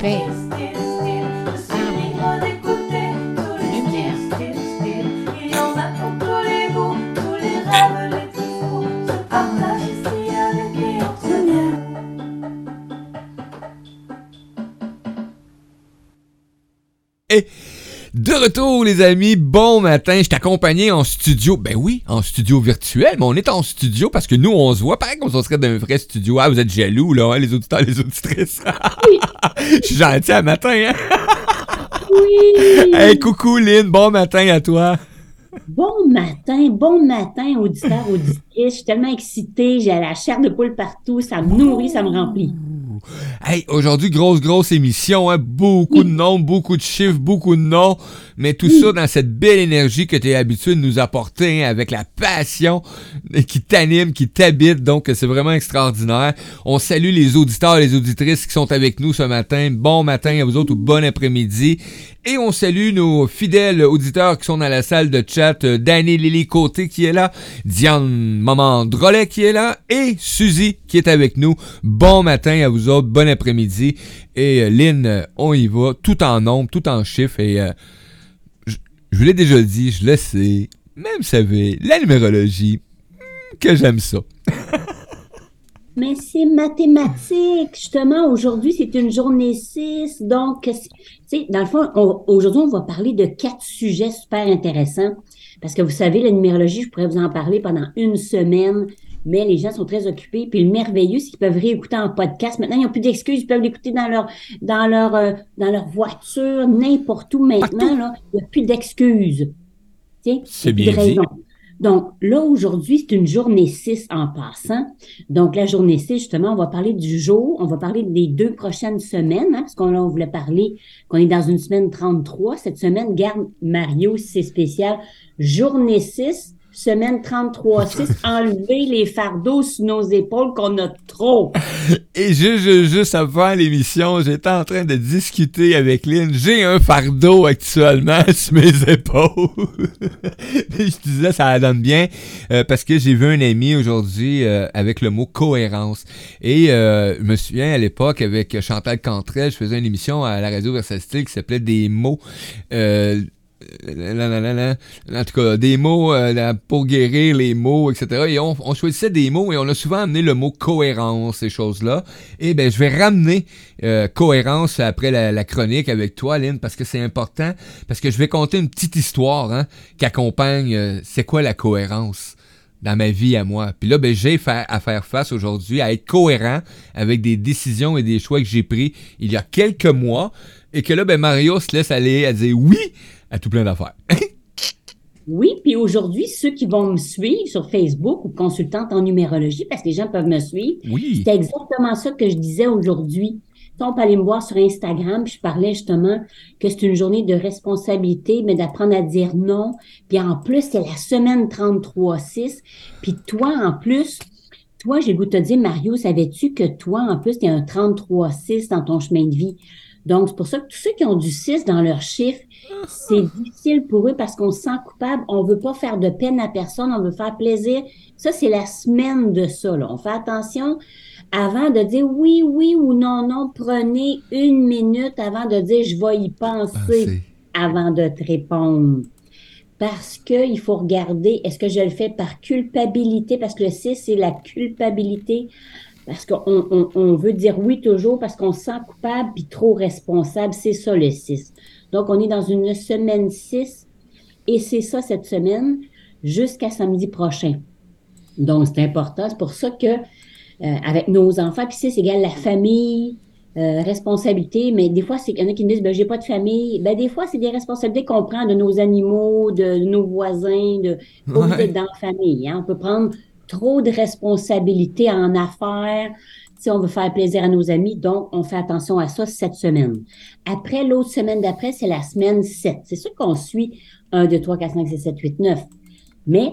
space. De retour, les amis, bon matin. Je t'accompagnais en studio. Ben oui, en studio virtuel, mais on est en studio parce que nous, on se voit pareil qu'on serait dans un vrai studio. Ah, vous êtes jaloux, là, hein, les auditeurs, les auditrices. Je suis gentil à matin, hein? Oui! Hey, coucou, Lynn, bon matin à toi. Bon matin, bon matin, auditeurs, auditrices. Je suis tellement excitée, j'ai la chair de poule partout, ça me nourrit, ça me remplit. Hey, aujourd'hui, grosse, grosse émission, hein? Beaucoup de noms, beaucoup de chiffres, beaucoup de noms, mais tout ça dans cette belle énergie que tu es habitué de nous apporter, hein, avec la passion qui t'anime, qui t'habite, donc c'est vraiment extraordinaire. On salue les auditeurs et les auditrices qui sont avec nous ce matin. Bon matin à vous autres ou bon après-midi. Et on salue nos fidèles auditeurs qui sont dans la salle de chat. Euh, Danny Lily Côté qui est là, Diane Maman Drolet qui est là et Suzy qui est avec nous. Bon matin à vous autres, bon après-midi. Et euh, Lynn, euh, on y va, tout en nombre, tout en chiffres. Et euh, je, je vous l'ai déjà dit, je le sais, même vous savez, la numérologie, hmm, que j'aime ça. Mais c'est mathématique, justement. Aujourd'hui, c'est une journée 6. Donc, tu sais, dans le fond, on- aujourd'hui, on va parler de quatre sujets super intéressants. Parce que vous savez, la numérologie, je pourrais vous en parler pendant une semaine, mais les gens sont très occupés. Puis le merveilleux, c'est qu'ils peuvent réécouter en podcast. Maintenant, ils n'ont plus d'excuses. Ils peuvent l'écouter dans leur, dans leur, euh, dans leur voiture, n'importe où maintenant. Là, il n'y a plus d'excuses. C'est bien dit. Donc, là, aujourd'hui, c'est une journée 6 en passant. Donc, la journée 6, justement, on va parler du jour, on va parler des deux prochaines semaines, hein, parce qu'on on voulait parler qu'on est dans une semaine 33. Cette semaine, garde Mario, c'est spécial. Journée 6, semaine 33-6, enlever les fardeaux sur nos épaules qu'on a trop. Et juste, juste, juste avant l'émission, j'étais en train de discuter avec Lynn. J'ai un fardeau actuellement sur mes épaules. je disais, ça donne bien euh, parce que j'ai vu un ami aujourd'hui euh, avec le mot cohérence. Et euh, je me souviens à l'époque avec Chantal Cantrell, je faisais une émission à la radio Versatile qui s'appelait Des mots. En tout cas, des mots euh, pour guérir les mots, etc. Et on, choisissait des mots et on a souvent amené le mot cohérence, ces choses-là. Et ben, je vais ramener euh, cohérence après la, chronique avec toi, Lynn, parce que c'est important. Parce que je vais conter une petite histoire hein, qui accompagne euh, c'est quoi la cohérence dans ma vie à moi. Puis là, ben, j'ai à faire face aujourd'hui à être cohérent avec des décisions et des choix que j'ai pris il y a quelques mois. Et que là, ben, Mario se laisse aller à dire oui à tout plein d'affaires. Oui, puis aujourd'hui, ceux qui vont me suivre sur Facebook ou consultante en numérologie, parce que les gens peuvent me suivre, oui. C'est exactement ça que je disais aujourd'hui. On peut aller me voir sur Instagram, puis je parlais justement que c'est une journée de responsabilité, mais d'apprendre à dire non. Puis en plus, c'est la semaine 33-6. Puis toi, en plus, toi, j'ai le goût de te dire, Mario, savais-tu que toi, en plus, tu es un 33-6 dans ton chemin de vie? Donc, c'est pour ça que tous ceux qui ont du 6 dans leur chiffre, c'est difficile pour eux parce qu'on se sent coupable. On veut pas faire de peine à personne, on veut faire plaisir. Ça, c'est la semaine de ça. Là. On fait attention avant de dire oui, oui ou non, non. Prenez une minute avant de dire je vais y penser avant de te répondre. Parce que il faut regarder, est-ce que je le fais par culpabilité? Parce que le 6, c'est la culpabilité. Parce qu'on on, on veut dire oui toujours parce qu'on se sent coupable puis trop responsable. C'est ça le 6. Donc, on est dans une semaine 6 et c'est ça cette semaine jusqu'à samedi prochain. Donc, c'est important. C'est pour ça que euh, avec nos enfants, puis 6 égale la famille, euh, responsabilité, mais des fois, c'est qu'il y en a qui me disent, ben, j'ai pas de famille. Ben, des fois, c'est des responsabilités qu'on prend de nos animaux, de, nos voisins, de, Ouais. d'être dans la famille. Hein. On peut prendre trop de responsabilités en affaires si on veut faire plaisir à nos amis. Donc, on fait attention à ça cette semaine. Après, l'autre semaine d'après, c'est la semaine 7. C'est sûr qu'on suit 1, 2, 3, 4, 5, 6, 7, 8, 9. Mais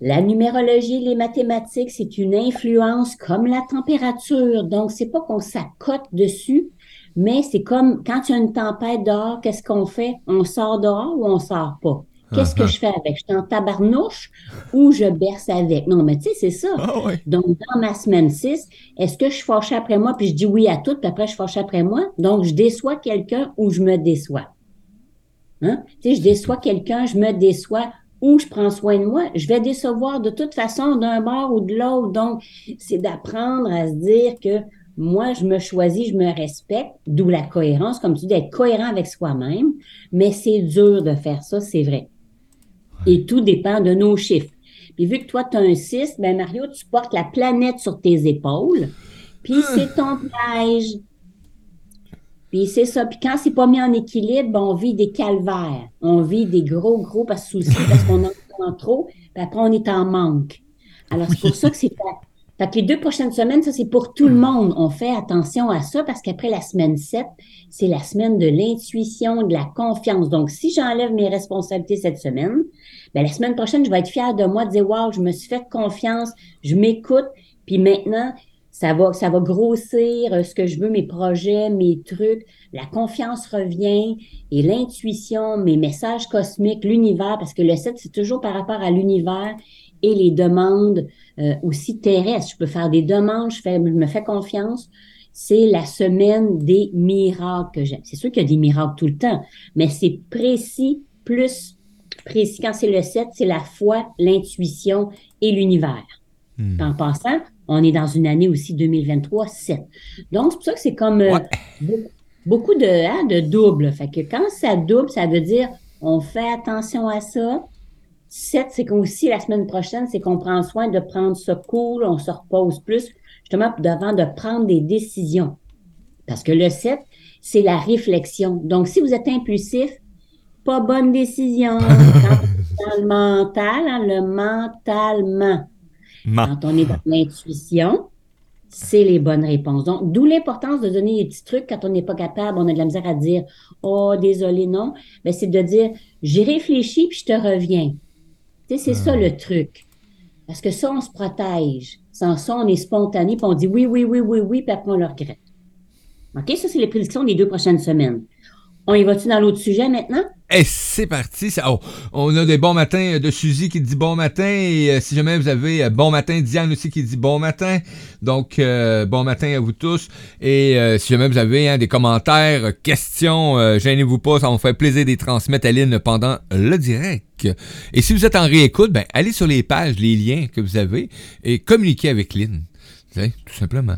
la numérologie, les mathématiques, c'est une influence comme la température. Donc, c'est pas qu'on s'accote dessus, mais c'est comme quand il y a une tempête dehors, qu'est-ce qu'on fait? On sort dehors ou on sort pas? Qu'est-ce que Uh-huh. je fais avec? Je suis en tabarnouche ou je berce avec? Non, mais tu sais, c'est ça. Ah. Donc, dans ma semaine 6, est-ce que je suis fâchée après moi, puis je dis oui à tout, puis après je suis fâchée après moi? Donc, je déçois quelqu'un ou je me déçois. Hein? Tu sais, je déçois quelqu'un, je me déçois ou je prends soin de moi. Je vais décevoir de toute façon d'un bord ou de l'autre. Donc, c'est d'apprendre à se dire que moi, je me choisis, je me respecte, d'où la cohérence, comme tu dis, d'être cohérent avec soi-même. Mais c'est dur de faire ça, c'est vrai. Et tout dépend de nos chiffres. Puis vu que toi, tu as un 6, ben Mario, tu portes la planète sur tes épaules. Puis c'est ton piège. Puis c'est ça. Puis quand c'est pas mis en équilibre, ben, on vit des calvaires. On vit des gros, gros pas soucis parce qu'on en prend trop. Puis après, on est en manque. Alors, c'est pour ça que c'est. Fait que les deux prochaines semaines, ça, c'est pour tout le monde. On fait attention à ça parce qu'après la semaine 7, c'est la semaine de l'intuition, de la confiance. Donc, si j'enlève mes responsabilités cette semaine, ben, la semaine prochaine, je vais être fière de moi, de dire, wow, je me suis fait confiance, je m'écoute, puis maintenant, ça va, ça va grossir euh, ce que je veux, mes projets, mes trucs. La confiance revient et l'intuition, mes messages cosmiques, l'univers, parce que le 7, c'est toujours par rapport à l'univers et les demandes euh, aussi terrestres. Je peux faire des demandes, je, fais, je me fais confiance. C'est la semaine des miracles que j'aime. C'est sûr qu'il y a des miracles tout le temps, mais c'est précis, plus précis. Quand c'est le 7, c'est la foi, l'intuition et l'univers. Hmm. En passant, on est dans une année aussi 2023, 7. Donc, c'est pour ça que c'est comme euh, Ouais. beaucoup de, hein, de double. Fait que quand ça double, ça veut dire on fait attention à ça. 7, c'est qu'aussi la semaine prochaine, c'est qu'on prend soin de prendre ça cool, on se repose plus, justement, devant de prendre des décisions. Parce que le 7, c'est la réflexion. Donc, si vous êtes impulsif, pas bonne décision. Dans le mental, hein, le mentalement. Quand on est dans l'intuition, c'est les bonnes réponses. Donc, d'où l'importance de donner des petits trucs quand on n'est pas capable, on a de la misère à dire Oh, désolé, non. Ben, c'est de dire J'ai réfléchi puis je te reviens. Tu sais, c'est ça le truc. Parce que ça, on se protège. Sans ça, on est spontané puis on dit oui, oui, oui, oui, oui, puis après on le regrette. OK? Ça, c'est les prédictions des deux prochaines semaines. On y va-tu dans l'autre sujet maintenant? Et c'est parti. Oh, on a des bons matins de Suzy qui dit bon matin. Et euh, si jamais vous avez euh, bon matin, Diane aussi qui dit bon matin. Donc, euh, bon matin à vous tous. Et euh, si jamais vous avez hein, des commentaires, euh, questions, euh, gênez-vous pas. Ça me fait plaisir de les transmettre à Lynn pendant le direct. Et si vous êtes en réécoute, ben, allez sur les pages, les liens que vous avez et communiquez avec Lynn. Tout simplement.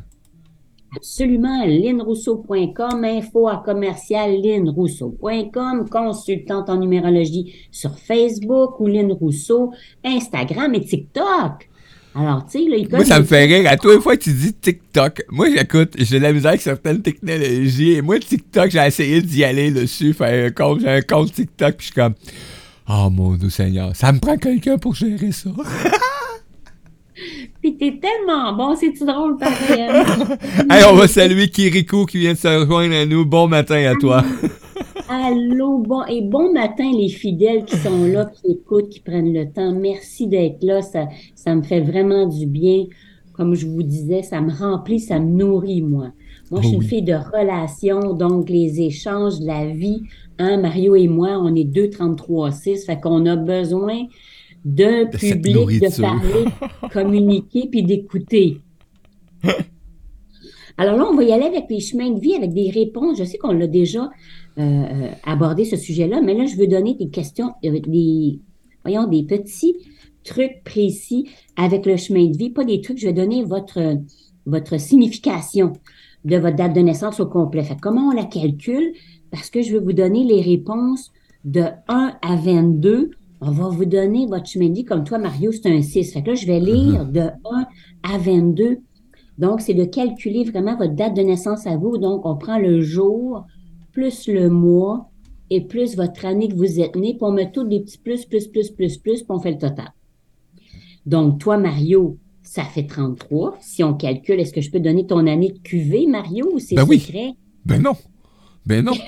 Absolument, linrousseau.com, info à commercial linrousseau.com, consultante en numérologie sur Facebook ou Lynn Rousseau, Instagram et TikTok. Alors, tu sais, là, il Moi, ça me fait rire. À toi, une fois que tu dis TikTok, moi, j'écoute, j'ai de la misère avec certaines technologies. Et moi, TikTok, j'ai essayé d'y aller dessus, faire un compte, j'ai un compte TikTok, puis je suis comme, oh mon Dieu Seigneur, ça me prend quelqu'un pour gérer ça. Puis t'es tellement bon, c'est-tu drôle pareil? hey, on va saluer Kirikou qui vient de se rejoindre à nous. Bon matin à toi. Allô, bon, et bon matin les fidèles qui sont là, qui écoutent, qui prennent le temps. Merci d'être là, ça, ça me fait vraiment du bien. Comme je vous disais, ça me remplit, ça me nourrit, moi. Moi, je suis une fille de relations, donc les échanges la vie. Hein, Mario et moi, on est 2,33,6, fait qu'on a besoin d'un De cette public, de parler, communiquer, puis d'écouter. Alors là, on va y aller avec les chemins de vie, avec des réponses. Je sais qu'on l'a déjà euh, euh, abordé ce sujet-là, mais là, je veux donner des questions, euh, des, voyons, des petits trucs précis avec le chemin de vie, pas des trucs, je vais donner votre, votre signification de votre date de naissance au complet. Fait que comment on la calcule? Parce que je vais vous donner les réponses de 1 à 22. On va vous donner votre vie, comme toi, Mario, c'est un 6. Fait que là, je vais lire de 1 à 22. Donc, c'est de calculer vraiment votre date de naissance à vous. Donc, on prend le jour, plus le mois et plus votre année que vous êtes né, puis on met tous des petits plus, plus, plus, plus, plus, puis on fait le total. Donc, toi, Mario, ça fait 33. Si on calcule, est-ce que je peux donner ton année de QV, Mario, ou c'est Ben oui. secret? Ben non. Ben non.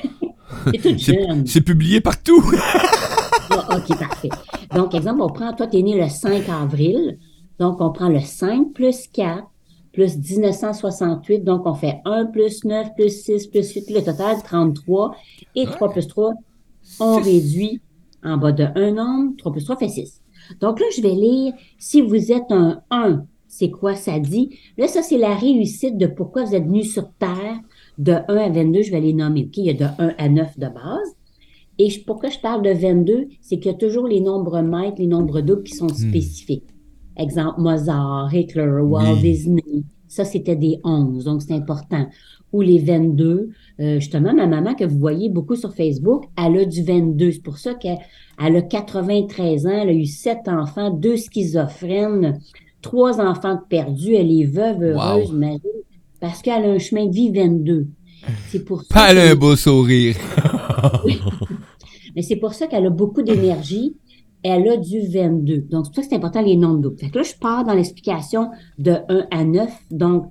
C'est publié partout. Ah, OK, parfait. Donc, exemple, on prend, toi, tu es né le 5 avril. Donc, on prend le 5 plus 4 plus 1968. Donc, on fait 1 plus 9 plus 6 plus 8. Puis le total, 33. Et 3 plus 3, on réduit En bas de un nombre, 3 plus 3 fait 6. Donc là, je vais lire, si vous êtes un 1, c'est quoi ça dit? Là, ça, c'est la réussite de pourquoi vous êtes venu sur Terre de 1 à 22, je vais les nommer. OK, il y a de 1 à 9 de base. Et je- pourquoi je parle de 22, c'est qu'il y a toujours les nombres maîtres, les nombres doubles qui sont spécifiques. Exemple, Mozart, Hitler, Walt Oui. Disney. Ça, c'était des 11, donc c'est important. Ou les 22. Euh, justement, ma maman, que vous voyez beaucoup sur Facebook, elle a du 22. C'est pour ça qu'elle elle a 93 ans, elle a eu sept enfants, deux schizophrènes, trois enfants perdus, elle est veuve heureuse, Wow. imagine, parce qu'elle a un chemin de vie 22. C'est pour ça Pas un beau sourire. mais c'est pour ça qu'elle a beaucoup d'énergie. Elle a du 22. Donc, c'est pour ça que c'est important les nombres doubles. Fait que là, je pars dans l'explication de 1 à 9. Donc,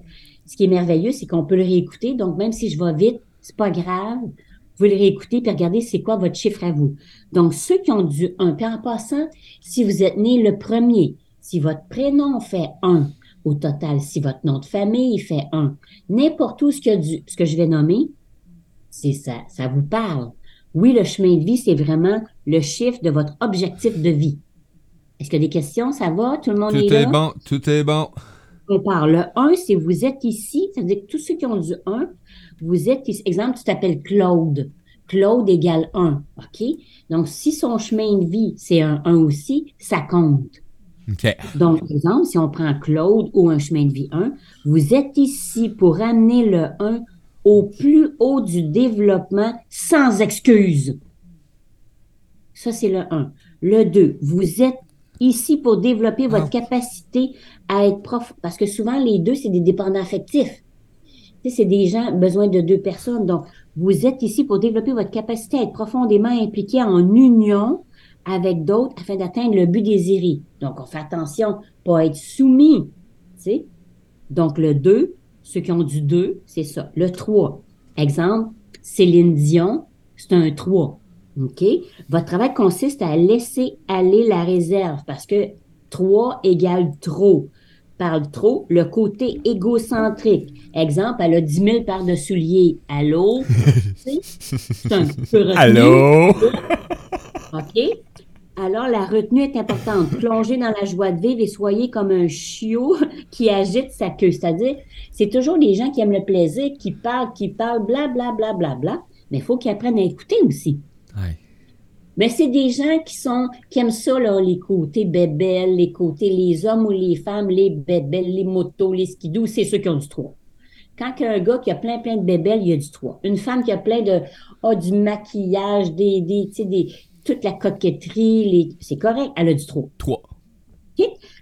ce qui est merveilleux, c'est qu'on peut le réécouter. Donc, même si je vais vite, c'est pas grave. Vous pouvez le réécouter puis regarder c'est quoi votre chiffre à vous. Donc, ceux qui ont du 1, puis en passant, si vous êtes né le premier, si votre prénom fait 1 au total, si votre nom de famille fait 1, n'importe où ce, du, que je vais nommer, c'est ça, ça vous parle. Oui, le chemin de vie, c'est vraiment le chiffre de votre objectif de vie. Est-ce qu'il y a des questions? Ça va? Tout le monde Tout est est là? bon, tout est bon. On parle. Le 1, c'est vous êtes ici. Ça veut dire que tous ceux qui ont du 1, vous êtes ici. Exemple, tu t'appelles Claude. Claude égale 1. OK? Donc, si son chemin de vie, c'est un 1 aussi, ça compte. Donc, par exemple, si on prend Claude ou un chemin de vie 1, vous êtes ici pour amener le 1 au plus haut du développement sans excuse. Ça, c'est le 1. Le 2, vous êtes ici pour développer votre capacité à être prof. Parce que souvent, les deux, c'est des dépendants affectifs. Tu sais, c'est des gens besoin de deux personnes. Donc, vous êtes ici pour développer votre capacité à être profondément impliqué en union avec d'autres afin d'atteindre le but désiré. Donc, on fait attention, pas être soumis. Tu sais? Donc, le 2, ceux qui ont du 2, c'est ça. Le 3, exemple, Céline Dion, c'est un 3. OK? Votre travail consiste à laisser aller la réserve parce que 3 égale trop. Parle trop, le côté égocentrique. Exemple, elle a 10 000 paires de souliers. Allô? C'est un peu retenu. Allô? OK? Alors, la retenue est importante. Plongez dans la joie de vivre et soyez comme un chiot qui agite sa queue. C'est-à-dire, c'est toujours les gens qui aiment le plaisir, qui parlent, qui parlent, bla, bla, bla, bla, bla. Mais il faut qu'ils apprennent à écouter aussi. Ouais. Mais c'est des gens qui sont, qui aiment ça, là, les côtés bébelles, les côtés, les hommes ou les femmes, les bébelles, les motos, les skidoo, c'est ceux qui ont du 3. Quand il y a un gars qui a plein, plein de bébelles, il y a du 3. Une femme qui a plein de, ah, du maquillage, des, toute la coquetterie, les, c'est correct, elle a du 3. 3.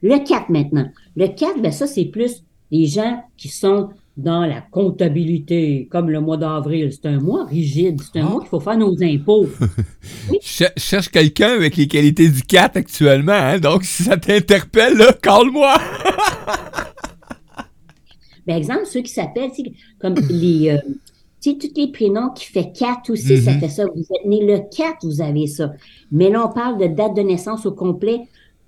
Le 4 maintenant. Le 4, ben ça, c'est plus les gens qui sont dans la comptabilité, comme le mois d'avril. C'est un mois rigide. C'est un Ah. mois qu'il faut faire nos impôts. Je je cherche quelqu'un avec les qualités du 4 actuellement, hein, donc si ça t'interpelle, là, call-moi! Ben, exemple, ceux qui s'appellent, comme les, euh, tu sais, tous les prénoms qui fait 4 aussi, ça Mhm. fait ça. Vous êtes né le 4, vous avez ça. Mais là, on parle de date de naissance au complet.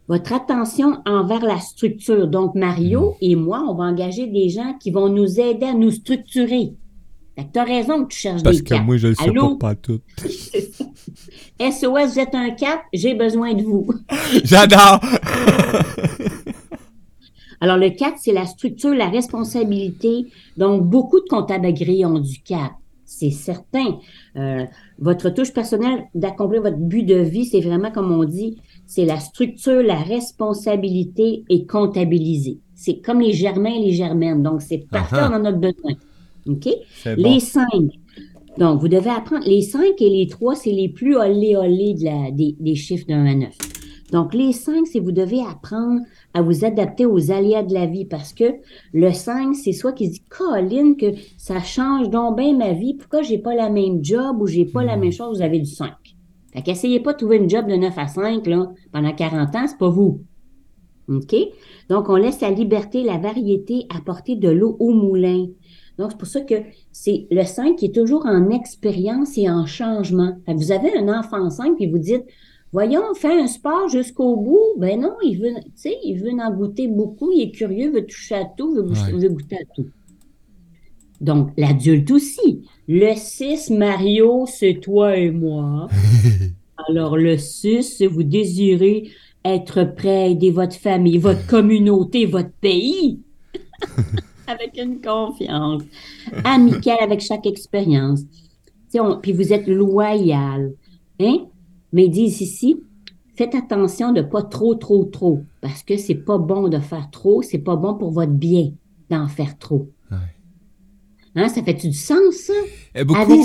Votre attention envers la structure. Donc, Mario et moi, on va engager des gens qui vont nous aider à nous structurer. Fait que t'as raison que tu cherches Parce des que 4. moi, je le sais Allô? pas, pas tout. SOS, vous êtes un 4, j'ai besoin de vous. J'adore! Alors, le 4, c'est la structure, la responsabilité. Donc, beaucoup de comptables agréés ont du 4. C'est certain. Euh, votre touche personnelle d'accomplir votre but de vie, c'est vraiment, comme on dit, c'est la structure, la responsabilité et comptabiliser. C'est comme les germains et les germaines. Donc, c'est parfait, on en a besoin. OK? Les. 5. Donc, vous devez apprendre. Les 5 et les 3, c'est les plus olé olé de la, des, des chiffres de 1 à 9. Donc, les 5, c'est vous devez apprendre à vous adapter aux aléas de la vie parce que le 5, c'est soit qui se dit, Colline, que ça change donc bien ma vie. Pourquoi j'ai pas la même job ou j'ai pas la même chose? Vous avez du 5. Fait qu'essayez pas de trouver une job de 9 à 5, là, pendant 40 ans, c'est pas vous. OK? Donc, on laisse la liberté, la variété apporter de l'eau au moulin. Donc, c'est pour ça que c'est le 5 qui est toujours en expérience et en changement. Fait que vous avez un enfant 5 puis vous dites, voyons, fais un sport jusqu'au bout. Ben non, il veut, il veut en goûter beaucoup, il est curieux, veut toucher à tout, veut, goûter- Ouais. veut goûter à tout. Donc, l'adulte aussi. Le 6, Mario, c'est toi et moi. Alors, le 6, vous désirez être prêt à aider votre famille, votre communauté, votre pays avec une confiance amicale avec chaque expérience. Puis vous êtes loyal. Hein? Mais ils disent ici, faites attention de pas trop, trop, trop. Parce que c'est pas bon de faire trop, c'est pas bon pour votre bien d'en faire trop. Ouais. Hein, ça fait-tu du sens, ça? Eh, beaucoup. Avec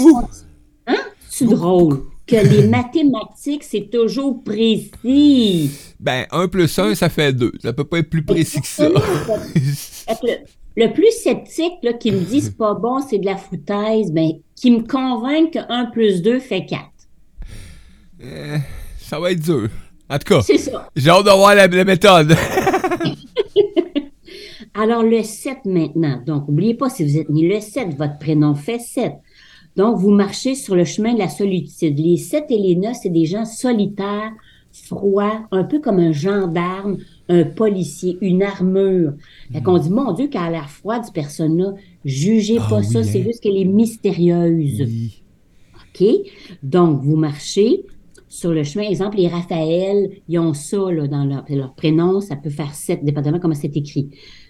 Hein? C'est drôle que les mathématiques, c'est toujours précis? Ben, 1 plus 1, ça fait 2. Ça peut pas être plus précis que ça. Le, le plus sceptique là, qui me dit c'est pas bon, c'est de la foutaise, ben, qui me convainc que 1 plus 2 fait 4. Eh, ça va être dur. En tout cas, C'est ça. j'ai hâte de voir la, la méthode. Alors, le 7 maintenant. Donc, n'oubliez pas, si vous êtes né le 7, votre prénom fait 7. Donc, vous marchez sur le chemin de la solitude. Les 7 et les 9, c'est des gens solitaires, froids, un peu comme un gendarme, un policier, une armure. Fait qu'on dit, mon Dieu, qu'elle a l'air froide, cette personne-là. Jugez Ah pas oui, ça, c'est hein. juste qu'elle est mystérieuse. Oui. OK? Donc, vous marchez sur le chemin. Exemple, les Raphaël, ils ont ça là, dans leur, leur prénom. Ça peut faire sept, dépendamment comment c'est écrit.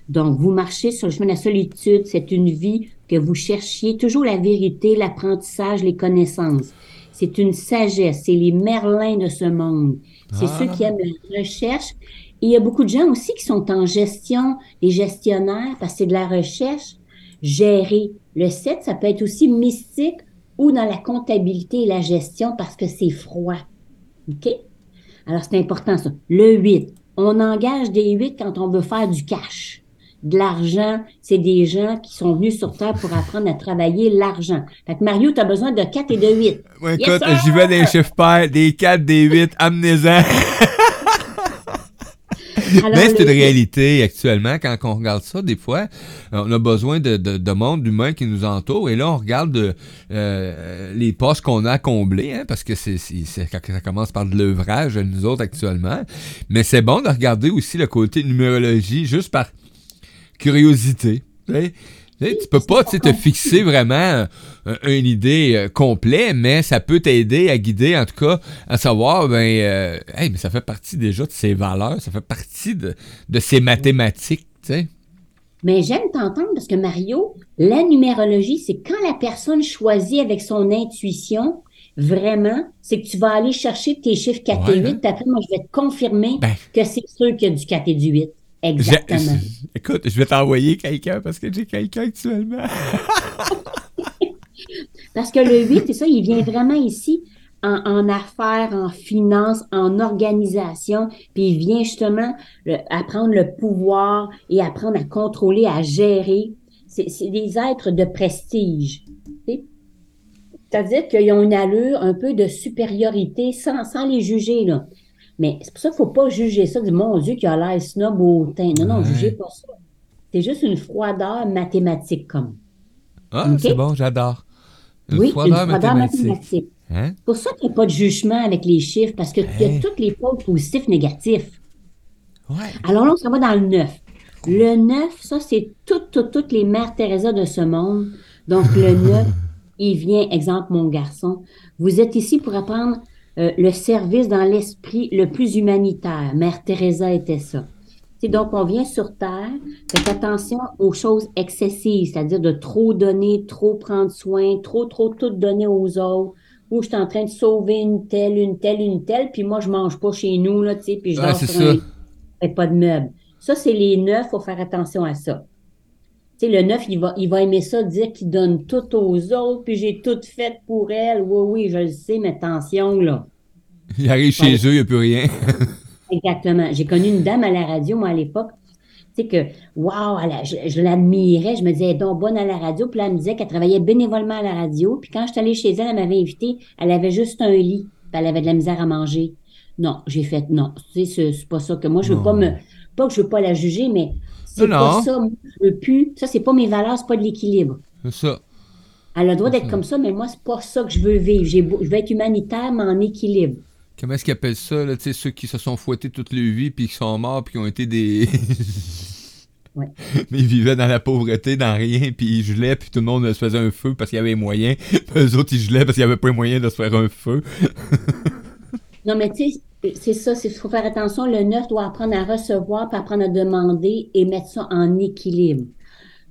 Donc, vous marchez sur le chemin de la solitude. C'est une vie que vous cherchiez. Toujours la vérité, l'apprentissage, les connaissances. C'est une sagesse. C'est les merlins de ce monde. C'est Ah. ceux qui aiment la recherche. Et il y a beaucoup de gens aussi qui sont en gestion, les gestionnaires, parce que c'est de la recherche. Gérer. Le 7, ça peut être aussi mystique ou dans la comptabilité et la gestion parce que c'est froid. OK? Alors, c'est important ça. Le 8, on engage des 8 quand on veut faire du cash. De l'argent, c'est des gens qui sont venus sur Terre pour apprendre à travailler l'argent. Fait que Mario, tu as besoin de 4 et de 8. Ouais, Yes, écoute, sir! j'y vais des chiffres pairs, des 4, des 8, amenez-en. Alors, Mais c'est une réalité actuellement, quand on regarde ça, des fois, euh, on a besoin de, de, de monde humain qui nous entoure, et là, on regarde euh, euh, les postes qu'on a à combler, hein, parce que c'est, ça commence par de l'œuvrage, nous autres, actuellement. Mais c'est bon de regarder aussi le côté numérologie, juste par curiosité. Tu sais, tu peux pas te fixer vraiment euh, une idée euh, complète, mais ça peut t'aider à guider, en tout cas, à savoir, ben, euh, hey, mais ça fait partie déjà de ses valeurs, ça fait partie de, de ses mathématiques, tu sais. Mais j'aime t'entendre parce que Mario, la numérologie, c'est quand la personne choisit avec son intuition, vraiment, c'est que tu vas aller chercher tes chiffres 4 et Ouais, 8, puis après, moi, je vais te confirmer Ben. que c'est sûr qu'il y a du 4 et du 8. Exactement. écoute, je vais t'envoyer quelqu'un parce que j'ai quelqu'un actuellement. Parce que le 8, c'est ça, il vient vraiment ici en, en affaires, en finance, en organisation, puis il vient justement le- apprendre le pouvoir et apprendre à contrôler, à gérer. C'est des êtres de prestige. C'est-à-dire qu'ils ont une allure un peu de supériorité sans, sans les juger, là. Mais c'est pour ça qu'il ne faut pas juger ça du mon Dieu qui a l'air snob au teint. Non, non, Ouais. jugez pas ça. C'est juste une froideur mathématique comme. Ah, c'est bon, j'adore. Une oui, une froideur froideur mathématique. mathématique. Hein? C'est pour ça qu'il n'y a pas de jugement avec les chiffres, parce qu'il y Hein? a tous les pôles positifs, négatifs. Ouais. Alors là, on s'en va dans le 9. Le 9, ça, c'est toutes, toutes, toutes les mères Teresa de ce monde. Donc, le 9, il vient, exemple, mon garçon, vous êtes ici pour apprendre euh, le service dans l'esprit le plus humanitaire. Mère Teresa était ça. Donc, on vient sur Terre, faites attention aux choses excessives, c'est-à-dire de trop donner, trop prendre soin, trop, trop tout donner aux autres, ou je suis en train de sauver une telle, une telle, une telle, puis moi, je mange pas chez nous, là, tu sais, puis je Ouais, dors c'est sur ça. un lit, et pas de meubles. Ça, c'est les neufs, faut faire attention à ça. Tu sais, le neuf, il va, il va aimer ça, dire qu'il donne tout aux autres, puis j'ai tout fait pour elle. Oui, oui, je le sais, mais attention, là. Il arrive chez Ouais. eux, il n'y a plus rien. Exactement. J'ai connu une dame à la radio, moi, à l'époque. Tu sais que, waouh, je, je l'admirais. Je me disais, elle est donc bonne à la radio. Puis là, elle me disait qu'elle travaillait bénévolement à la radio. Puis quand je suis allée chez elle, elle m'avait invité. Elle avait juste un lit. Puis elle avait de la misère à manger. Non, j'ai fait non. Tu sais, c'est- c'est pas ça que moi, je veux Non. pas me. Pas que je veux pas la juger, mais c'est Non, pas ça. Moi, je veux plus. Ça, c'est pas mes valeurs, c'est pas de l'équilibre. C'est ça. Elle a le droit d'être comme ça, mais moi, c'est pas ça que je veux vivre. Beau- je veux être humanitaire, mais en équilibre. Comment est-ce qu'ils appellent ça, là, tu sais, ceux qui se sont fouettés toute leur vie, puis qui sont morts, puis qui ont été des... Ouais. Mais ils vivaient dans la pauvreté, dans rien, puis ils gelaient, puis tout le monde se faisait un feu parce qu'il y avait moyen. Puis eux autres, ils gelaient parce qu'il n'y avait pas les moyens de se faire un feu. Non, mais tu sais, c'est ça, il faut faire attention. Le 9 doit apprendre à recevoir, puis apprendre à demander et mettre ça en équilibre.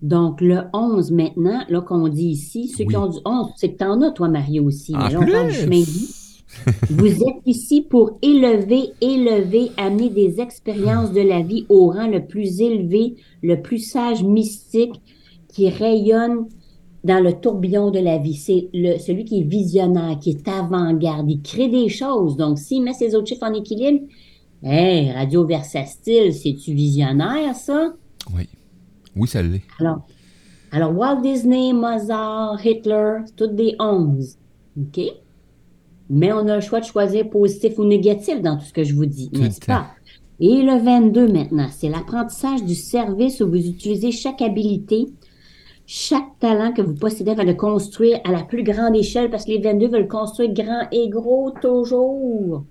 Donc, le 11 maintenant, là qu'on dit ici, ceux Oui. qui ont du 11, c'est que t'en as, toi, Mario, aussi. En Mais là, on parle du plus. chemin de vie. Vous êtes ici pour élever, élever, amener des expériences de la vie au rang le plus élevé, le plus sage, mystique, qui rayonne dans le tourbillon de la vie. C'est le, celui qui est visionnaire, qui est avant-garde. Il crée des choses. Donc, s'il met ses autres chiffres en équilibre, hey, Radio Versastile, c'est-tu visionnaire, ça? Oui. Oui, ça l'est. Alors, alors, Walt Disney, Mozart, Hitler, c'est toutes des 11. OK? Mais on a le choix de choisir positif ou négatif dans tout ce que je vous dis, Tout n'est-ce pas? Et le 22 maintenant, c'est l'apprentissage du service où vous utilisez chaque habilité, chaque talent que vous possédez va le construire à la plus grande échelle parce que les 22 veulent construire grand et gros toujours.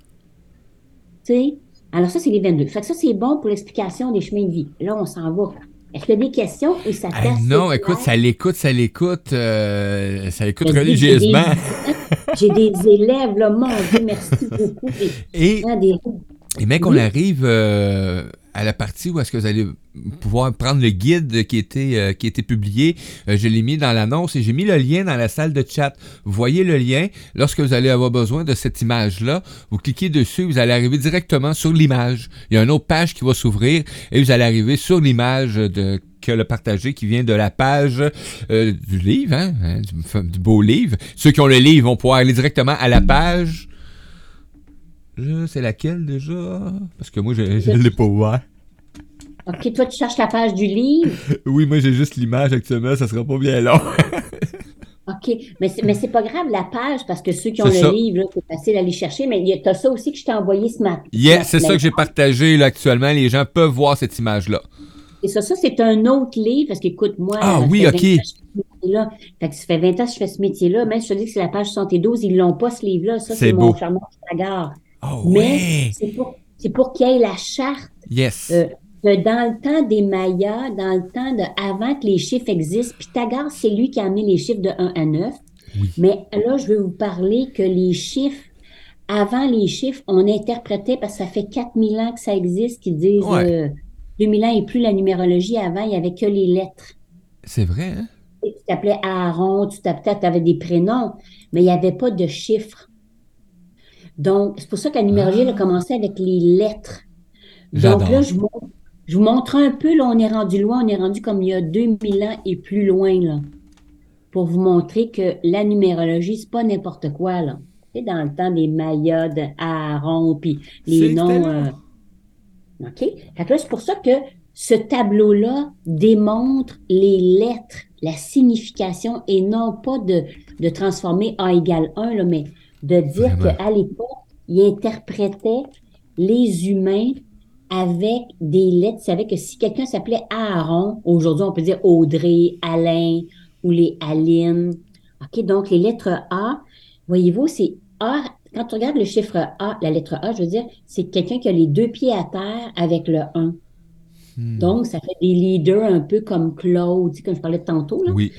Tu sais? Alors ça, c'est les 22. Fait que ça, c'est bon pour l'explication des chemins de vie. Là, on s'en va. Est-ce qu'il y a des questions ou ça Hey, non, écoute, ça l'écoute, ça l'écoute, euh, ça l'écoute religieusement. J'ai des, élèves, là, mon Dieu, merci beaucoup. Et, des- et mec, on arrive euh, à la partie où est-ce que vous allez pouvoir prendre le guide qui était, euh, qui était publié. Euh, je l'ai mis dans l'annonce et j'ai mis le lien dans la salle de chat. Vous voyez le lien. Lorsque vous allez avoir besoin de cette image-là, vous cliquez dessus, vous allez arriver directement sur l'image. Il y a une autre page qui va s'ouvrir et vous allez arriver sur l'image de que le partagé qui vient de la page euh, du livre, hein, hein, du, du beau livre. Ceux qui ont le livre vont pouvoir aller directement à la page. Je- C'est laquelle déjà? Parce que moi, je ne l'ai pas ouvert. OK, toi, tu cherches la page du livre? Oui, moi j'ai juste l'image actuellement, ça sera pas bien long. OK, mais c'est, mais c'est pas grave, la page, parce que ceux qui ont le ça. livre, là, c'est facile à aller chercher, mais il y a- t'as ça aussi que je t'ai envoyé ce matin. Yeah, c'est ça que j'ai partagé là, actuellement. Les gens peuvent voir cette image-là. Et ça, ça, c'est un autre livre, parce qu'écoute, moi, Ah oui, OK. 20 ans que je fais ce métier-là. Fait que ça fait 20 ans que je fais ce métier-là. Même si je te dis que c'est la page 72, ils l'ont pas, ce livre-là. Ça, C'est c'est mon beau. charmant. Oh Mais ouais! c'est pour, pour qu'il y ait la charte Yes. Euh, que dans le temps des Mayas, dans le temps de avant que les chiffres existent, Pythagore, c'est lui qui a amené les chiffres de 1 à 9. Oui. Mais là, je vais vous parler que les chiffres, avant les chiffres, on interprétait, parce que ça fait 4000 ans que ça existe, qu'ils disent Ouais. euh, 2000 ans et plus la numérologie. Avant, il n'y avait que les lettres. C'est vrai, hein? Tu t'appelais Aaron, tu t'appelais, tu avais des prénoms, mais il n'y avait pas de chiffres. Donc, c'est pour ça que la numérologie, elle a commencé avec les lettres. Donc là, je vous, montre- je vous montre un peu, là, on est rendu loin, on est rendu comme il y a 2000 ans et plus loin, là, pour vous montrer que la numérologie, c'est pas n'importe quoi, là. C'est dans le temps des Mayas, de Aaron, puis les noms. euh, OK? Fait que là, c'est pour ça que ce tableau-là démontre les lettres, la signification, et non pas de, de transformer A égale 1, là, mais de dire qu'à l'époque, il interprétait les humains avec des lettres. Tu savais que si quelqu'un s'appelait Aaron, aujourd'hui, on peut dire Audrey, Alain ou les Aline. OK, donc les lettres A, voyez-vous, c'est A. Quand tu regardes le chiffre A, la lettre A, je veux dire, c'est quelqu'un qui a les deux pieds à terre avec le 1. Hmm. Donc, ça fait des leaders un peu comme Claude, comme je parlais tantôt, là. Oui.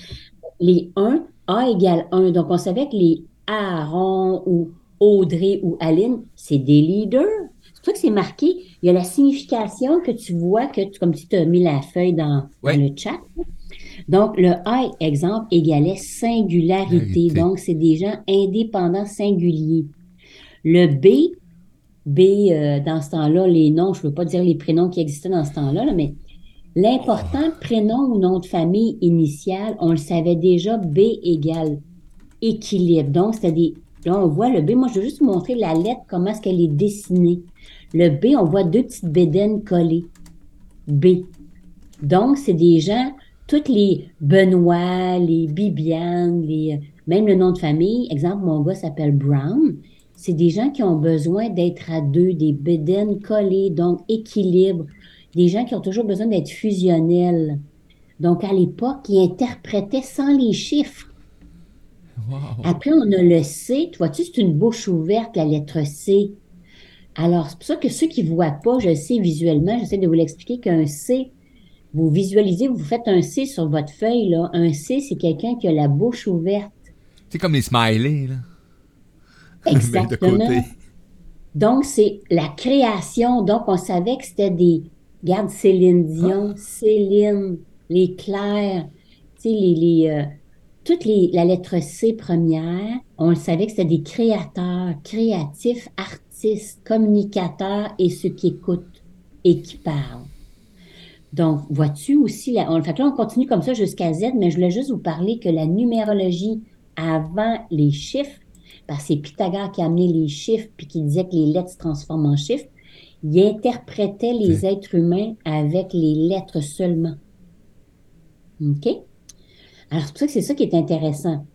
Les 1, A égale 1. Donc, on savait que les Aaron ou Audrey ou Aline, c'est des leaders. C'est pour ça que c'est marqué. Il y a la signification que tu vois, que tu- comme tu as mis la feuille dans, le chat. Donc, le A, exemple, égalait singularité. Donc, c'est des gens indépendants singuliers. Le B, B, euh, dans ce temps-là, les noms, je ne veux pas dire les prénoms qui existaient dans ce temps-là, là, mais l'important prénom ou nom de famille initial, on le savait déjà, B égale équilibre. Donc, c'était des. Là, on voit le B. Moi, je veux juste vous montrer la lettre, comment est-ce qu'elle est dessinée. Le B, on voit deux petites bédaines collées. B. Donc, c'est des gens, toutes les Benoît, les Bibiane, les, même le nom de famille. Exemple, mon gars s'appelle Brown. C'est des gens qui ont besoin d'être à deux, des bédaines collées, donc équilibre. Des gens qui ont toujours besoin d'être fusionnels. Donc, à l'époque, ils interprétaient sans les chiffres. Wow. Après, on a le C. Tu vois-tu, c'est une bouche ouverte, la lettre C? Alors, c'est pour ça que ceux qui ne voient pas, je le sais visuellement, j'essaie de vous l'expliquer qu'un C, vous visualisez, vous faites un C sur votre feuille, là. Un C, c'est quelqu'un qui a la bouche ouverte. C'est comme les smileys, là. Exactement. Donc, c'est la création. Donc, on savait que c'était des. Regarde, Céline Dion, Céline, les Claires, tu sais, les. les euh, toute les, la lettre C première, on le savait que c'était des créateurs, créatifs, artistes, communicateurs et ceux qui écoutent et qui parlent. Donc, vois-tu aussi, la, on, fait là, on continue comme ça jusqu'à Z, mais je voulais juste vous parler que la numérologie avant les chiffres, parce que c'est Pythagore qui a amené les chiffres puis qui disait que les lettres se transforment en chiffres, il interprétait les êtres humains avec les lettres seulement. OK? Alors, c'est pour ça que c'est ça qui est intéressant.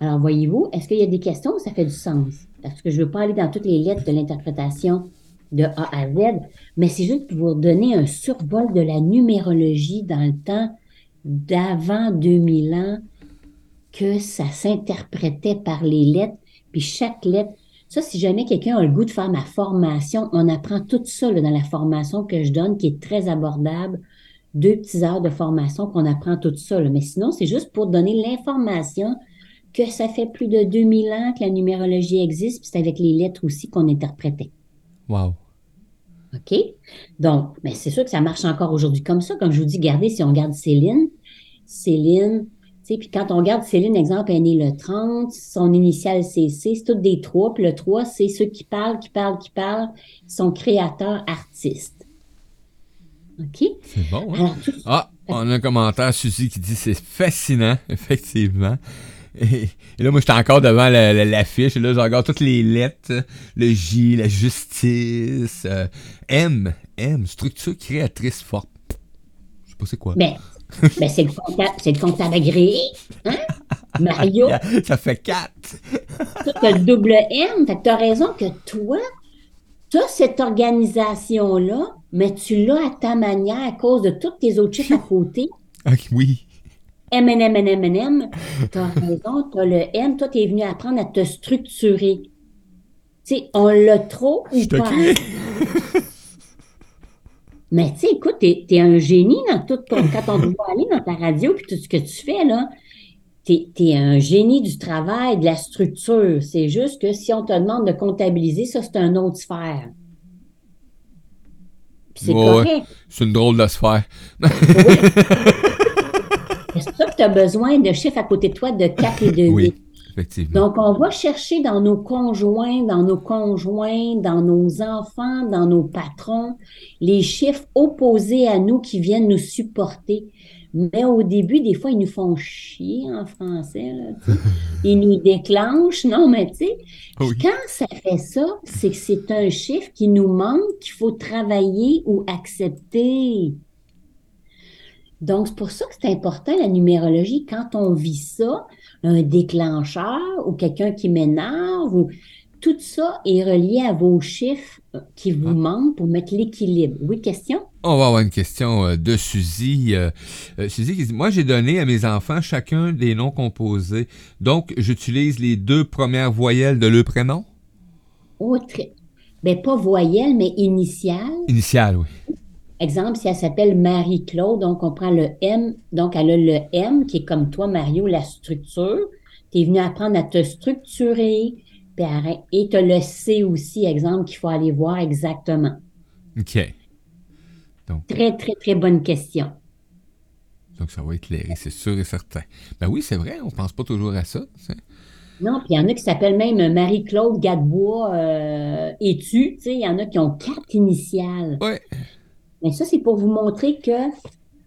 Alors, voyez-vous, est-ce qu'il y a des questions ou ça fait du sens? Parce que je ne veux pas aller dans toutes les lettres de l'interprétation de A à Z, mais c'est juste pour vous donner un survol de la numérologie dans le temps d'avant 2000 ans, que ça s'interprétait par les lettres, puis chaque lettre. Ça, si jamais quelqu'un a le goût de faire ma formation, on apprend tout ça là, dans la formation que je donne, qui est très abordable. Deux petites heures de formation qu'on apprend tout ça. là. Mais sinon, c'est juste pour donner l'information que ça fait plus de 2000 ans que la numérologie existe, puis c'est avec les lettres aussi qu'on interprétait. Wow. OK? Donc, mais c'est sûr que ça marche encore aujourd'hui comme ça. Comme je vous dis, regardez, si on regarde Céline, Céline, tu sais, puis quand on regarde Céline, exemple, elle est née le 30, son initiale c'est C, c'est toutes des trois, puis le 3, c'est ceux qui parlent, qui parlent, qui parlent, sont créateurs, artistes. OK? C'est bon, hein? Ah, on a un commentaire, Suzy, qui dit c'est fascinant, effectivement. Et, et là, moi, j'étais encore devant la- la- l'affiche, et là, je regarde toutes les lettres, le J, la justice, euh, M, M, structure créatrice forte. Je sais pas c'est quoi. ben, ben, c'est le comptable, c'est le comptable agréé, hein? Mario, Ça fait 4. tu as le double M, fait que tu as raison que toi, tu as cette organisation-là, mais tu l'as à ta manière à cause de tous tes autres chiffres à côté. Ok, oui. M, N, M, N, M, N, M. Tu as raison, tu as le M. Toi, tu es venu apprendre à te structurer. Tu sais, on l'a trop ou Je pas? Mais tu sais, écoute, t'es es un génie dans tout ton... Quand on te voit aller dans ta radio puis tout ce que tu fais, là, t'es es un génie du travail, de la structure. C'est juste que si on te demande de comptabiliser, ça, c'est un autre sphère. C'est Ouais, correct. C'est une drôle de sphère. C'est pour ça que tu as besoin de chiffres à côté de toi de 4 et de 8. Oui, effectivement. Donc, on va chercher dans nos conjoints, dans nos conjoints, dans nos enfants, dans nos patrons, les chiffres opposés à nous qui viennent nous supporter. Mais au début, des fois, ils nous font chier en français. Là, ils nous déclenchent. Non, mais tu sais, Oui. quand ça fait ça, c'est que c'est un chiffre qui nous manque, qu'il faut travailler ou accepter. Donc, c'est pour ça que c'est important, la numérologie, quand on vit ça, un déclencheur ou quelqu'un qui m'énerve, ou tout ça est relié à vos chiffres euh, qui vous Ah. manquent pour mettre l'équilibre. Oui, question? On va avoir une question euh, de Suzy. Euh, euh, Suzy qui dit Moi, j'ai donné à mes enfants chacun des noms composés. Donc, j'utilise les deux premières voyelles de leur prénom? Autre. Ben, pas voyelle, mais initiale. Initial, oui. Exemple, si elle s'appelle Marie-Claude, donc on prend le M, donc elle a le M qui est comme toi, Mario, la structure. Tu es venu apprendre à te structurer, et tu as le C aussi, exemple, qu'il faut aller voir exactement. OK. Donc, Très, très, très bonne question. donc ça va éclairer, c'est sûr et certain. Ben oui, c'est vrai, on pense pas toujours à ça. tu. Non, puis il y en a qui s'appellent même Marie-Claude Gadebois euh, et-tu, tu sais, il y en a qui ont quatre initiales. Ouais. Mais ça, c'est pour vous montrer que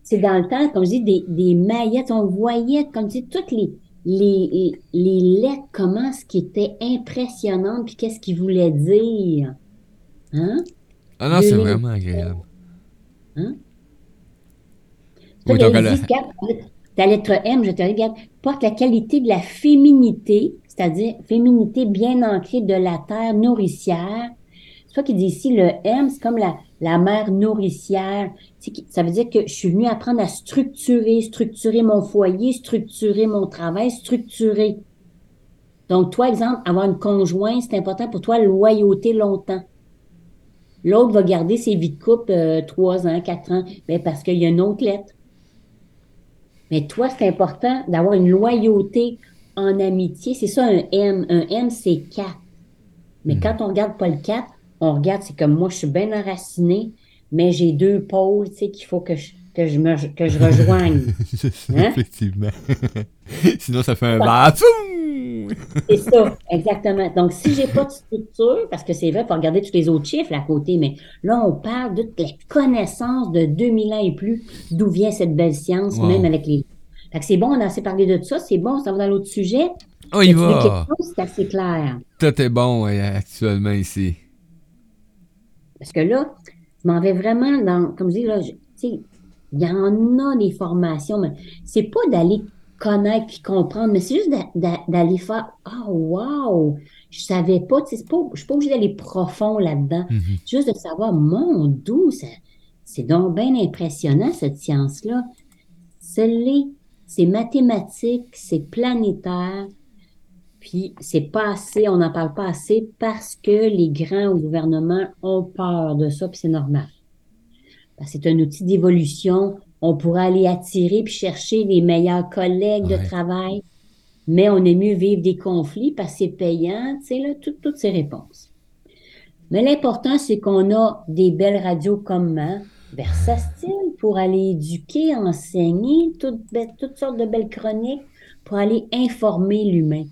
c'est dans le temps, comme je dis, des, des maillettes, on voyait, comme je dis, toutes les, les, les lettres, comment ce qui était impressionnant, puis qu'est-ce qu'ils voulaient dire. Hein? Ah non, c'est vraiment agréable. Hein? Oui, donc elle dit, ta lettre M, je te regarde, porte la qualité de la féminité, c'est-à-dire féminité bien ancrée de la terre nourricière. C'est toi qui dis ici, le M, c'est comme la, la mère nourricière. Ça veut dire que je suis venue apprendre à structurer, structurer mon foyer, structurer mon travail, structurer. Donc, toi, exemple, avoir une conjointe, c'est important pour toi, loyauté longtemps. L'autre va garder ses vies de couple euh, trois ans, quatre ans, ben parce qu'il y a une autre lettre. Mais toi, c'est important d'avoir une loyauté en amitié. C'est ça un M. Un M, c'est 4. Mais quand on regarde pas le 4, on regarde, c'est comme moi, je suis bien enracinée, mais j'ai deux pôles, tu sais, qu'il faut que je, que je, me, que je rejoigne. Hein? effectivement. Sinon, ça fait un. Tchoum! C'est ça, exactement. Donc, si j'ai pas de structure, parce que c'est vrai, pour regarder tous les autres chiffres à côté, mais là, on parle de toutes les connaissances de 2000 ans et plus, d'où vient cette belle science, Wow. même avec les... Fait que c'est bon, on a assez parlé de ça, c'est bon, ça va dans l'autre sujet. On y va. c'est assez clair. Tout est bon ouais, actuellement ici. Parce que là, je m'en vais vraiment dans, comme je dis, là, tu sais, il y en a des formations, mais c'est pas d'aller connaître puis comprendre, mais c'est juste d'a- d'a- d'aller faire, ah, wow, je savais pas, tu sais, pas, je suis pas obligée d'aller profond là-dedans. Mhm. Juste de savoir, mon doux, c'est donc bien impressionnant, cette science-là. C'est c'est mathématique, c'est planétaire, puis c'est pas assez, on n'en parle pas assez parce que les grands gouvernements ont peur de ça, puis c'est normal. Que c'est un outil d'évolution. On pourrait aller attirer puis chercher les meilleurs collègues de travail, mais on est mieux vivre des conflits parce que c'est payant, tu sais, là, tout- toutes ces réponses. Mais l'important, c'est qu'on a des belles radios comme hein, Versastile pour aller éduquer, enseigner, toutes sortes de belles chroniques pour aller informer l'humain.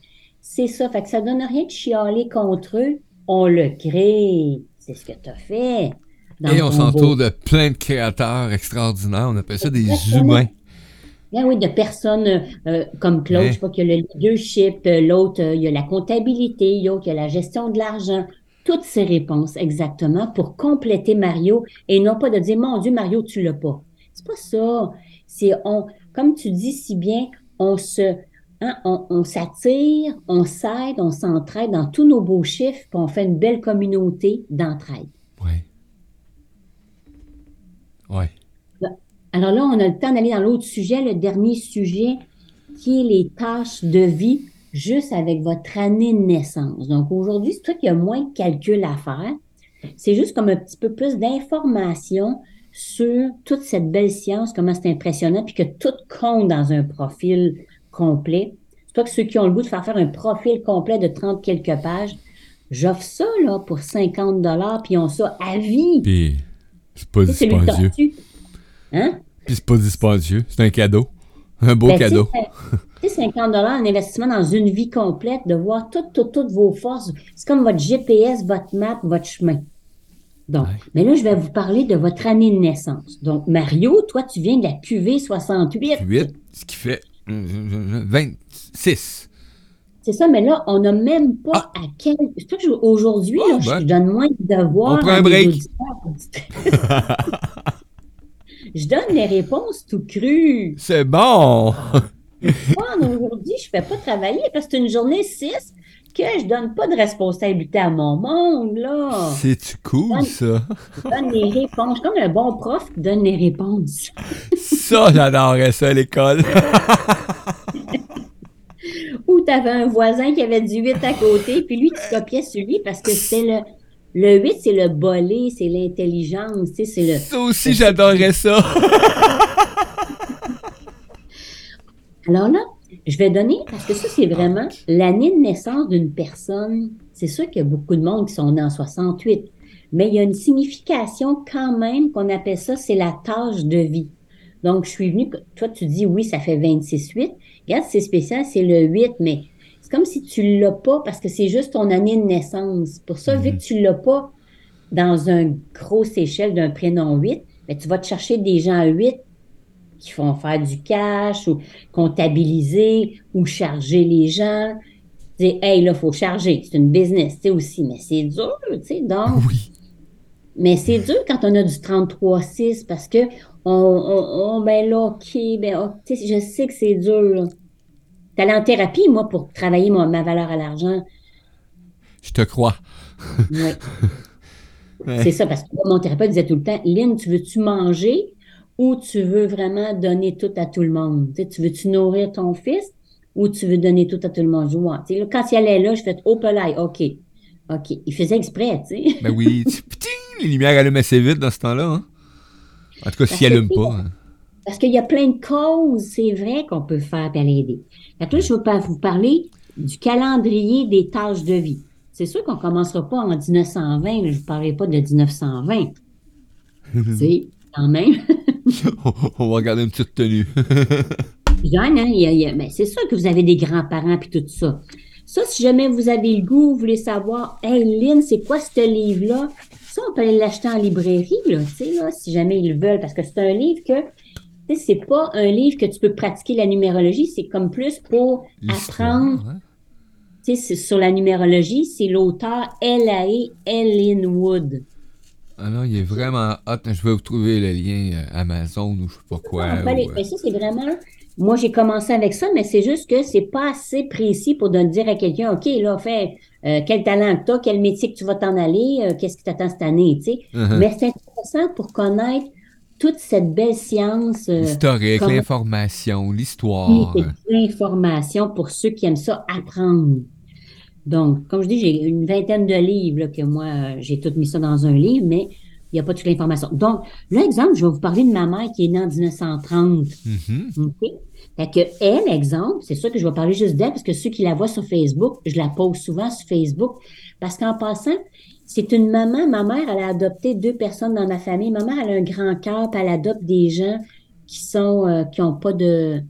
C'est ça. Fait que ça donne rien de chialer contre eux. On le crée. C'est ce que tu as fait. dans Et on s'entoure de plein de créateurs extraordinaires. On appelle ça des humains. Ah oui, de personnes euh, euh, comme Claude, Ouais. je sais pas, qu'il y a le leadership, euh, l'autre, euh, il y a la comptabilité, l'autre, il y a la gestion de l'argent. Toutes ces réponses, exactement, pour compléter Mario et non pas de dire, mon Dieu, Mario, tu l'as pas. C'est pas ça. C'est, on, comme tu dis si bien, on se, hein, on, on s'attire, on s'aide, on s'entraide dans tous nos beaux chiffres, puis on fait une belle communauté d'entraide. Ouais. Ouais. Alors là, on a le temps d'aller dans l'autre sujet, le dernier sujet, qui est les tâches de vie juste avec votre année de naissance. Donc aujourd'hui, c'est toi qui as moins de calculs à faire. C'est juste comme un petit peu plus d'informations sur toute cette belle science, comment c'est impressionnant, puis que tout compte dans un profil complet. C'est pas que ceux qui ont le goût de faire faire un profil complet de 30 quelques pages, j'offre ça là pour 50 dollars, puis ils ont ça à vie. Puis, c'est pas dispendieux. Hein? Puis, c'est pas dispendieux. C'est un cadeau. Un beau Ben, cadeau. Tu sais, 50 un investissement dans une vie complète, de voir toutes, toutes, toutes vos forces. C'est comme votre GPS, votre map, votre chemin. Donc, Ouais. mais là, je vais vous parler de votre année de naissance. Donc, Mario, toi, tu viens de la QV 68. 8, ce qui fait 26. C'est ça, mais là, on n'a même pas à quel. C'est que aujourd'hui, Ah, je ben. donne moins de devoirs. On prend un break. je donne les réponses tout crues. C'est bon! Moi, aujourd'hui, je ne fais pas travailler parce que c'est une journée 6 que je donne pas de responsabilité à mon monde, là. C'est-tu cool, ça? Je donne les réponses. Je suis comme un bon prof qui donne les réponses. Ça, j'adorerais ça à l'école. Ou tu avais un voisin qui avait du 8 à côté, puis lui, tu copiais sur lui parce que c'était le. Le 8, c'est le bolé, c'est l'intelligence, tu sais, c'est le. Ça aussi, j'adorerais ça. Alors là, je vais donner, parce que ça, c'est vraiment l'année de naissance d'une personne. C'est sûr qu'il y a beaucoup de monde qui sont nés en 68, mais il y a une signification quand même qu'on appelle ça, c'est la tâche de vie. Donc, je suis venue, toi, tu dis oui, ça fait 26-8. Regarde, c'est spécial, c'est le 8, mais c'est comme si tu l'as pas parce que c'est juste ton année de naissance. Pour ça, vu que tu l'as pas dans un grosse échelle d'un prénom 8, ben, tu vas te chercher des gens 8 qui font faire du cash ou comptabiliser ou charger les gens. Dire, hey, là, il faut charger. C'est une business, tu sais, aussi. Mais c'est dur, tu sais. Donc, Oui. mais c'est dur quand on a du 33-6 parce que on, on, on- ben là, OK, ben, oh, tu sais, je sais que c'est dur. là. Allé en thérapie, moi, pour travailler mon- ma valeur à l'argent. Je te crois. Ouais. C'est ça, parce que mon thérapeute disait tout le temps, Lynn, tu veux-tu manger? Ou tu veux vraiment donner tout à tout le monde? Tu, veux-tu nourrir ton fils ou tu veux donner tout à tout le monde? Je vois. Là, quand il allait là, je fais au pelaille, OK. OK. Il faisait exprès, tu sais. Ben oui. les lumières allument assez vite dans ce temps-là. Hein? En tout cas, si que elles allument c'est- pas. hein. Parce qu'il y a plein de causes, c'est vrai qu'on peut faire pour l'aider. Que là, je veux pas vous parler du calendrier des tâches de vie. C'est sûr qu'on commencera pas en 1920, là, je ne parlerai pas de 1920. C'est quand même. on, va regarder une petite tenue. Jeanne, hein, il y a- il y a- mais c'est sûr que vous avez des grands-parents puis tout ça. Ça, si jamais vous avez le goût, vous voulez savoir, hey Lynn, c'est quoi ce livre-là? Ça, on peut aller l'acheter en librairie, là, tu sais, là, si jamais ils le veulent, parce que c'est un livre que, tu sais, c'est pas un livre que tu peux pratiquer la numérologie, c'est comme plus pour apprendre, hein? tu sais, c'est- sur la numérologie, c'est l'auteur L.A. Ellen Wood. Ah non, il est vraiment hot. Je vais vous trouver le lien euh, Amazon ou je sais pas quoi. Ou, euh, ça, c'est vraiment. Moi, j'ai commencé avec ça, mais c'est juste que c'est pas assez précis pour de dire à quelqu'un, OK, là, fais euh, quel talent que tu as, quel métier que tu vas t'en aller, euh, qu'est-ce qui t'attend cette année, tu sais. uh-huh. Mais c'est intéressant pour connaître toute cette belle science. euh, L'historique, comment- l'information, l'histoire. l'information pour ceux qui aiment ça apprendre. Donc, comme je dis, j'ai une vingtaine de livres là, que moi, j'ai tout mis ça dans un livre, mais il n'y a pas toute l'information. Donc, l'exemple, je vais vous parler de ma mère qui est née en 1930. Mhm. OK? Fait que elle, exemple, c'est sûr que je vais parler juste d'elle parce que ceux qui la voient sur Facebook, je la pose souvent sur Facebook parce qu'en passant, c'est une maman, ma mère, elle a adopté deux personnes dans ma famille. Ma mère, elle a un grand cœur, puis elle adopte des gens qui sont, euh, qui ont pas de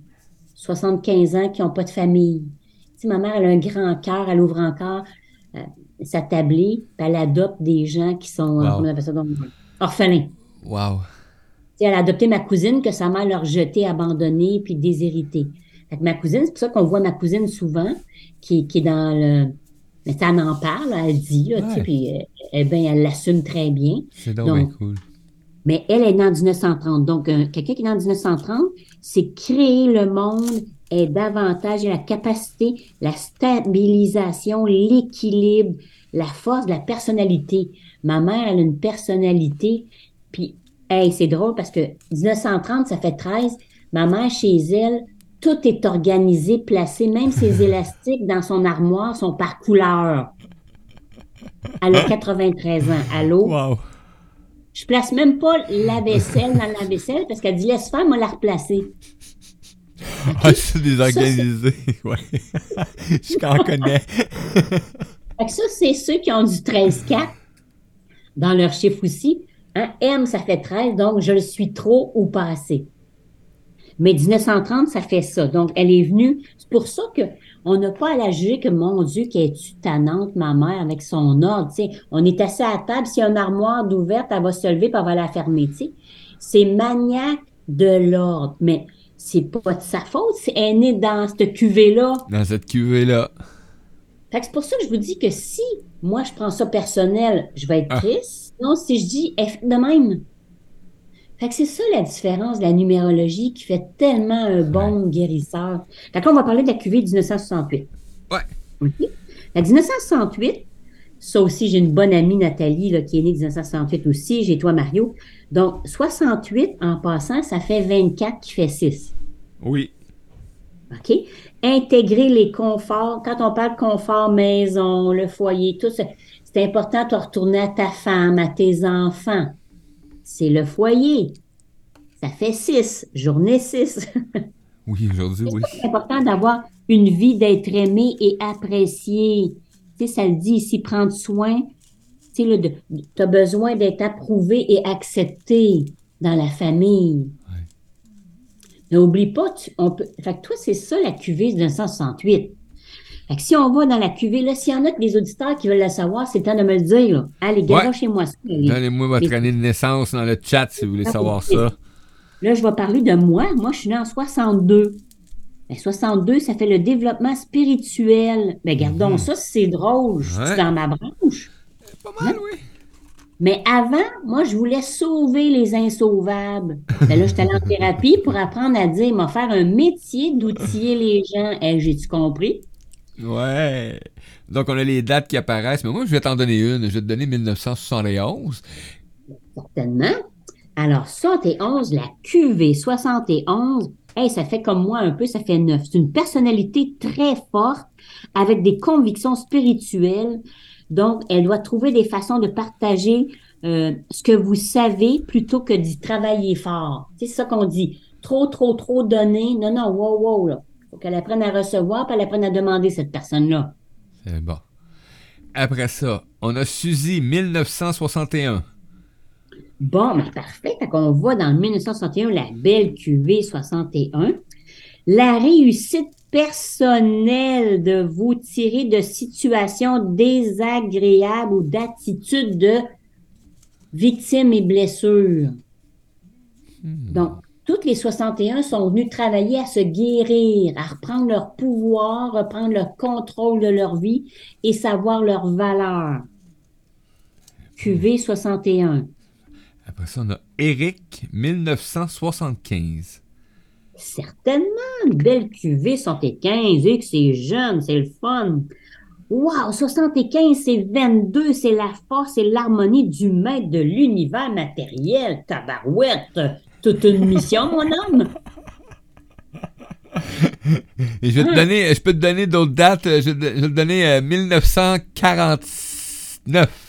75 ans, qui ont pas de famille. Sais, ma mère, elle a un grand cœur, elle ouvre encore euh, sa tablée, puis elle adopte des gens qui sont, euh, Wow. ça donc, orphelins. Wow. Elle a adopté ma cousine que sa mère leur jeté, abandonnée, puis déshéritée. Fait que ma cousine, c'est pour ça qu'on voit ma cousine souvent, qui, qui est dans le... Mais ça, elle en parle, elle dit, là, Ouais. puis euh, eh ben, elle l'assume très bien. C'est donc, Donc, bien cool. Mais elle est née en 1930. Donc, euh, quelqu'un qui est né en 1930, c'est créer le monde est davantage la capacité, la stabilisation, l'équilibre, la force de la personnalité. Ma mère, elle a une personnalité, puis, hey, c'est drôle parce que 1930, ça fait 13. Ma mère, chez elle, tout est organisé, placé, même ses élastiques dans son armoire sont par couleur. Elle a 93 ans. Allô? Wow. Je place même pas la vaisselle dans la vaisselle parce qu'elle dit laisse faire, moi la replacer. Ah, c'est désorganisé. ouais. Je t'en connais. Fait que ça, c'est ceux qui ont du 13-4 dans leur chiffre aussi. Hein, M, ça fait 13, donc je le suis trop ou pas assez. Mais 1930, ça fait ça. Donc, elle est venue. C'est pour ça que on n'a pas à la juger que, mon Dieu, qu'elle est-tu tannante, ma mère, avec son ordre. On est assis à la table, s'il y a une armoire d'ouverte, elle va se lever et elle va la fermer. C'est maniaque de l'ordre. Mais c'est pas de sa faute. c'est- Elle est née dans cette cuvée-là. Dans cette cuvée-là. Fait que c'est pour ça que je vous dis que si moi je prends ça personnel, je vais être Ah. triste. Sinon, si je dis elle fait de même. Fait que c'est ça la différence de la numérologie qui fait tellement un bon guérisseur. Fait que là, on va parler de la cuvée de 1968. Ouais. Que 1968, ça aussi, j'ai une bonne amie, Nathalie, là, qui est née 1968 aussi. J'ai toi, Mario. Donc, 68, en passant, ça fait 24 qui fait 6. Oui. OK? Intégrer les conforts. Quand on parle confort, maison, le foyer, tout ça, c'est important de retourner à ta femme, à tes enfants. C'est le foyer. Ça fait six, journée six. Oui, aujourd'hui, oui. C'est important d'avoir une vie, d'être aimé et apprécié. Tu sais, ça le dit ici, prendre soin. Tu as besoin d'être approuvé et accepté dans la famille. N'oublie pas, tu, on peut, fait que toi, c'est ça la cuvée de 1968. Fait que si on va dans la cuvée, là, s'il y en a que des auditeurs qui veulent la savoir, c'est le temps de me le dire. Là. Allez, gars, chez moi ça. Donnez-moi votre année de naissance dans le chat si vous voulez savoir ça. Là, je vais parler de moi. Moi, je suis née en 62. Ben, 62, ça fait le développement spirituel. Ben, gardons Mhm. ça, c'est drôle. Je suis Ouais. dans ma branche. Pas mal, oui. Mais avant, moi, je voulais sauver les insauvables. Ben là, j'étais allée en thérapie pour apprendre à dire, m'a faire un métier d'outiller les gens. J'ai-tu compris? Ouais. Donc, on a les dates qui apparaissent, mais moi, je vais t'en donner une. Je vais te donner 1971. Certainement. Alors, 71, la QV 71, hey, ça fait comme moi un peu, ça fait neuf. C'est une personnalité très forte avec des convictions spirituelles. Donc, elle doit trouver des façons de partager euh, ce que vous savez plutôt que d'y travailler fort. C'est ça qu'on dit. Trop, trop, trop donner. Non, non, wow, wow, là. Faut qu'elle apprenne à recevoir, puis elle apprenne à demander cette personne-là. C'est bon. Après ça, on a Suzy 1961. Bon, mais parfait. Fait qu'on voit dans 1961 la belle QV 61. La réussite personnelle de vous tirer de situations désagréables ou d'attitudes de victimes et blessures. Donc, toutes les 61 sont venus travailler à se guérir, à reprendre leur pouvoir, reprendre le contrôle de leur vie et savoir leur valeur. QV 61. Après ça, on a Eric 1975. Certainement, une belle QV 75, et que c'est jeune, c'est le fun. Wow, 75, c'est 22, c'est la force et l'harmonie du maître de l'univers matériel. Tabarouette, toute une mission, mon homme. Je vais te donner, je peux te donner d'autres dates. Je vais te je vais te donner euh, 1949.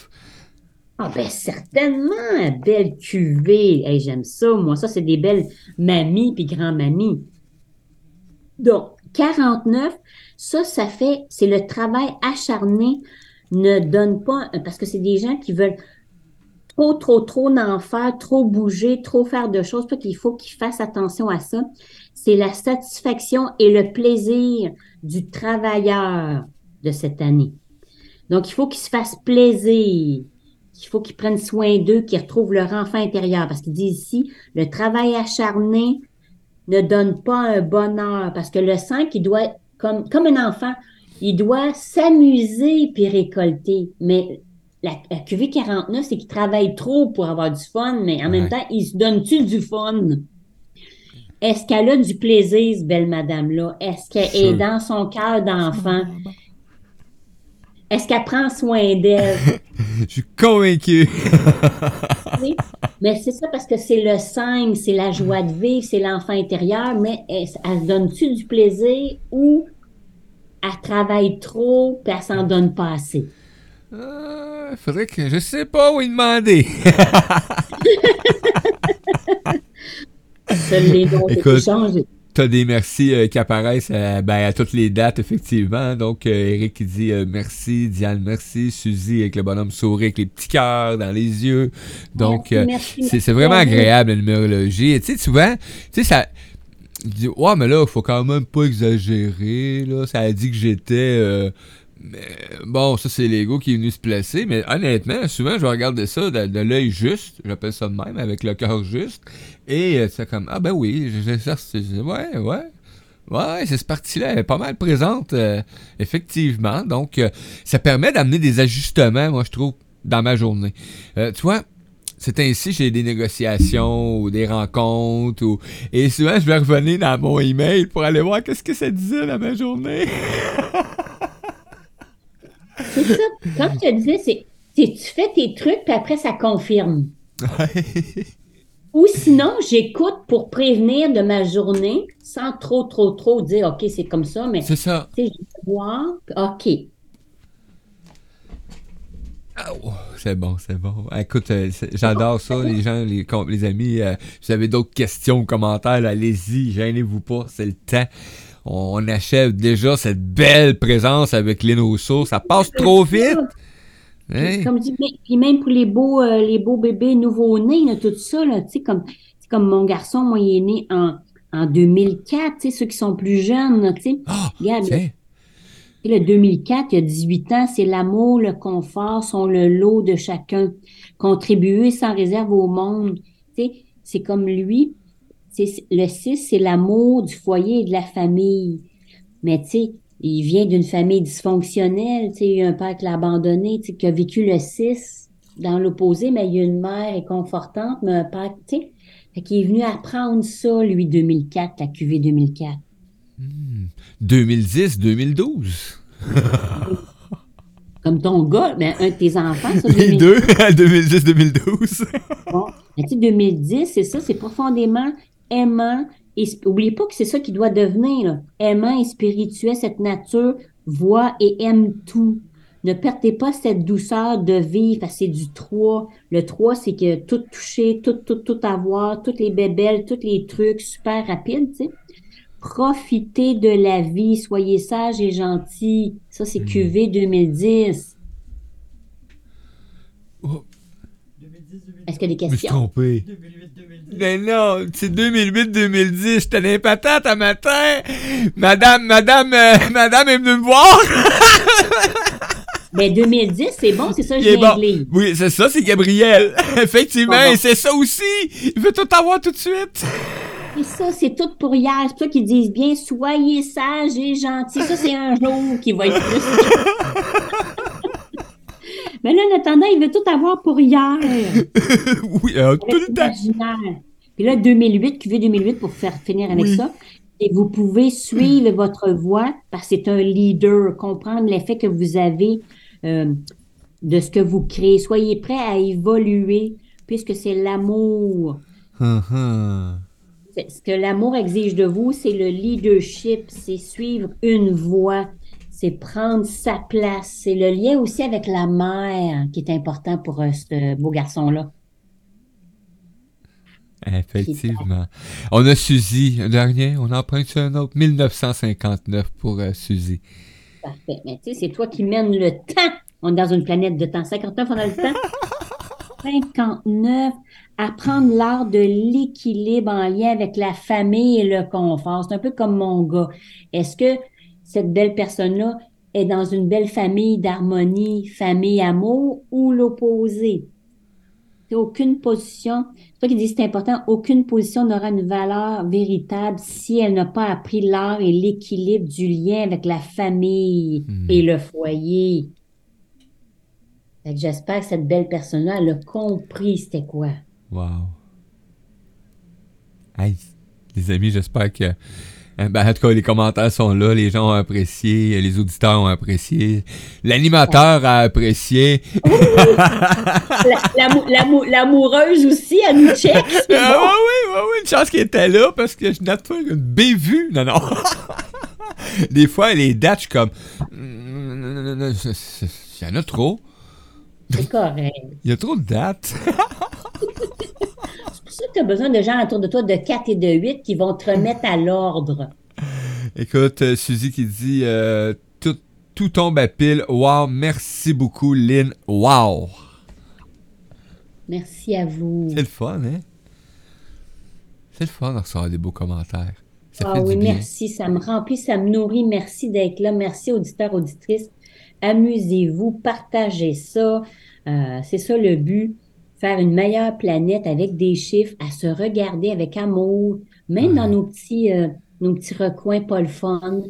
Ah ben certainement, belle cuvée. Hey, j'aime ça, moi. Ça, c'est des belles mamies puis grand-mamies. Donc, 49, ça, ça fait, c'est le travail acharné ne donne pas, parce que c'est des gens qui veulent trop, trop, trop d'en faire, trop bouger, trop faire de choses, pas qu'il faut qu'ils fassent attention à ça. C'est la satisfaction et le plaisir du travailleur de cette année. Donc, il faut qu'ils se fassent plaisir. Il faut qu'ils prennent soin d'eux, qu'ils retrouvent leur enfant intérieur. Parce qu'il dit ici, le travail acharné ne donne pas un bonheur. Parce que le 5, il doit, comme, comme un enfant, il doit s'amuser puis récolter. Mais la, la QV49, c'est qu'il travaille trop pour avoir du fun, mais en même Ouais. temps, il se donne-tu du fun? Est-ce qu'elle a du plaisir, ce belle madame-là? Est-ce qu'elle est dans son cœur d'enfant? Est-ce qu'elle prend soin d'elle? Je suis convaincu. Oui. Mais c'est ça parce que c'est le 5, c'est la joie de vivre, c'est l'enfant intérieur, mais elle, elle se donne-tu du plaisir ou elle travaille trop puis elle s'en donne pas assez? Euh, faudrait que. Je sais pas où y demander. Seuls les noms. T'as des merci euh, qui apparaissent euh, ben, à toutes les dates, effectivement. Donc, euh, Eric qui dit euh, merci, Diane merci, Suzy avec le bonhomme sourire, avec les petits cœurs dans les yeux. Donc, c'est vraiment agréable la numérologie. Et tu sais, souvent, tu sais, ça. ouais, mais là, faut quand même pas exagérer. Là. Ça a dit que j'étais. Mais, bon, ça, c'est l'ego qui est venu se placer. Mais honnêtement, souvent, je vais regarder ça de, l'œil juste. J'appelle ça de même, avec le cœur juste. Et euh, c'est comme, ah ben oui, je- ça, ouais, ouais. Ouais, c'est cette partie-là, est pas mal présente, euh, effectivement. Donc, euh, ça permet d'amener des ajustements, moi, je trouve, dans ma journée. Tu vois, c'est ainsi, j'ai des négociations ou des rencontres. Ou... Et souvent, je vais revenir dans mon email pour aller voir qu'est-ce que ça disait dans ma journée. C'est ça. Comme je te disais, c'est tu fais tes trucs puis après ça confirme. Ou sinon, j'écoute pour prévenir de ma journée sans trop, trop, trop dire OK, c'est comme ça, mais c'est ça. tu sais, je voir, OK. Ah, oh, c'est bon, c'est bon. Écoute, euh, j'adore ça, les gens, les, amis. euh, si vous avez d'autres questions ou commentaires, allez-y, gênez-vous pas, c'est le temps. On, achève déjà cette belle présence avec Rousseau. Ça passe trop vite. Hein? Comme je dis, mais- puis même pour les beaux, euh, les beaux bébés nouveau-nés, tout ça, là, tu sais, comme, c'est comme mon garçon, moi, il est né en, en 2004, tu sais, ceux qui sont plus jeunes, tu sais. Ah, Regarde, le 2004, il y a 18 ans, c'est l'amour, le confort sont le lot de chacun. Contribuer sans réserve au monde. Tu sais, c'est comme lui. Le 6, c'est l'amour du foyer et de la famille. Mais tu sais, il vient d'une famille dysfonctionnelle. Tu sais, il y a un père qui l'a abandonné, tu sais, qui a vécu le 6 dans l'opposé, mais il y a une mère réconfortante, mais un père, tu sais. Fait qu'il est venu apprendre ça, lui, 2004, la QV 2004. 2010-2012. Comme ton gars, mais un de tes enfants, ça, Les 2004. deux, 2010-2012. Bon, mais tu sais, 2010, c'est ça, c'est profondément aimant. Et oubliez pas que c'est ça qui doit devenir, là. aimant et spirituel, cette nature voit et aime tout. Ne perdez pas cette douceur de vivre, parce que c'est du 3. Le 3, c'est que tout toucher, tout, tout, tout avoir, toutes les bébelles, tous les trucs super rapides, tu sais. Profitez de la vie, soyez sage et gentil. Ça, c'est QV 2010. Oh, Est-ce qu'il y a des je me suis questions? trompé. 2008-2010. Mais non, c'est 2008-2010. J'étais les patates un matin. Madame, madame, euh, madame est venue me voir. Ben, 2010, c'est bon, c'est ça, je bon. de lire. Oui, c'est ça, c'est Gabriel. Effectivement, Bon, bon. et c'est ça aussi. Il veut tout avoir tout de suite. Et ça, c'est tout pour hier. C'est pour ça qu'ils disent bien, soyez sages et gentils. Ça, c'est un jour qui va être plus. Mais là, en attendant, il veut tout avoir pour hier. oui, euh, tout le temps. Puis là, 2008, QV 2008 pour faire finir avec Oui. ça. Et vous pouvez suivre votre voix parce que c'est un leader, comprendre l'effet que vous avez euh, de ce que vous créez. Soyez prêts à évoluer puisque c'est l'amour. C'est- Ce que l'amour exige de vous, c'est le leadership, c'est suivre une voie, c'est prendre sa place. C'est le lien aussi avec la mère qui est important pour euh, ce beau garçon-là. Effectivement. On a Suzy, un dernier. On emprunte un autre. 1959 pour euh, Suzy. Parfait. Mais tu sais, c'est toi qui mènes le temps. On est dans une planète de temps. 59, on a le temps? 59. Apprendre l'art de l'équilibre en lien avec la famille et le confort. C'est un peu comme mon gars. Est-ce que cette belle personne-là est dans une belle famille d'harmonie, famille, amour ou l'opposé? Aucune position, c'est toi qui dis c'est important, aucune position n'aura une valeur véritable si elle n'a pas appris l'art et l'équilibre du lien avec la famille Hmm. et le foyer. J'espère que cette belle personne-là, elle a compris c'était quoi. Wow. Hey, les amis, j'espère que. Hein, ben, en tout cas, les commentaires sont là, les gens ont apprécié, les auditeurs ont apprécié, l'animateur a apprécié. La- l'amou- l'amou- L'amoureuse aussi, elle nous check. Ah, bon? oui, ouais, oui, une chance qu'il était là parce que je note pas une bévue. Non, non. Des fois, les dates, je suis comme. Il y en a trop. C'est correct. Il y a trop de dates. Que tu as besoin de gens autour de toi de 4 et de 8 qui vont te remettre à l'ordre. Écoute, euh, Suzy qui dit euh, tout, tout tombe à pile. Wow, merci beaucoup, Lynn. Wow. Merci à vous. C'est le fun, hein? C'est le fun de recevoir des beaux commentaires. Ça Ah fait oui, du bien. merci. Ça me remplit, ça me nourrit. Merci d'être là. Merci, auditeurs, auditrices. Amusez-vous, partagez ça. Euh, c'est ça le but. Faire une meilleure planète avec des chiffres, à se regarder avec amour, même Ouais. dans nos petits, euh, nos petits recoins pas le fun.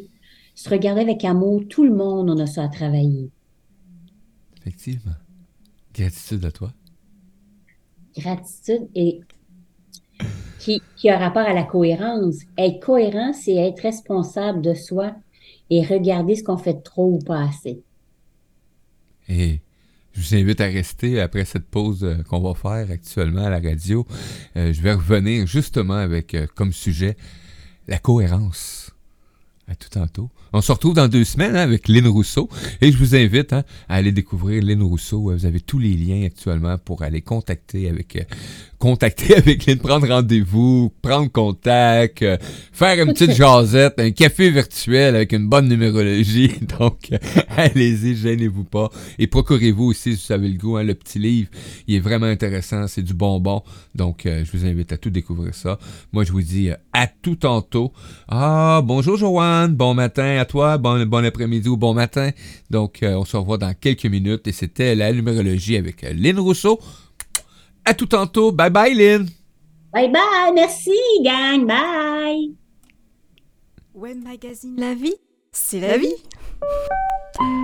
Se regarder avec amour, tout le monde, on a ça à travailler. Effectivement. Gratitude à toi. Gratitude et qui, qui a rapport à la cohérence. Être cohérent, c'est être responsable de soi et regarder ce qu'on fait trop ou pas assez. Et je vous invite à rester après cette pause euh, qu'on va faire actuellement à la radio. Euh, je vais revenir justement avec euh, comme sujet la cohérence. À tout tantôt. On se retrouve dans deux semaines hein, avec Lynn Rousseau. Et je vous invite hein, à aller découvrir Lynn Rousseau. Vous avez tous les liens actuellement pour aller contacter avec contacter avec Lynn, prendre rendez-vous, prendre contact, euh, faire une petite jasette, un café virtuel avec une bonne numérologie. Donc, euh, allez-y, gênez-vous pas. Et procurez-vous aussi, si vous avez le goût, hein, le petit livre. Il est vraiment intéressant, c'est du bonbon. Donc, euh, je vous invite à tout découvrir ça. Moi, je vous dis euh, à tout tantôt. Ah, bonjour Joanne, bon matin à toi, bon, bon après-midi ou bon matin. Donc, on se revoit dans quelques minutes. Et c'était la numérologie avec Lynn Rousseau. À tout tantôt. Bye bye, Lynn. Bye bye, merci gang, bye. Web Magazine La vie, c'est la vie.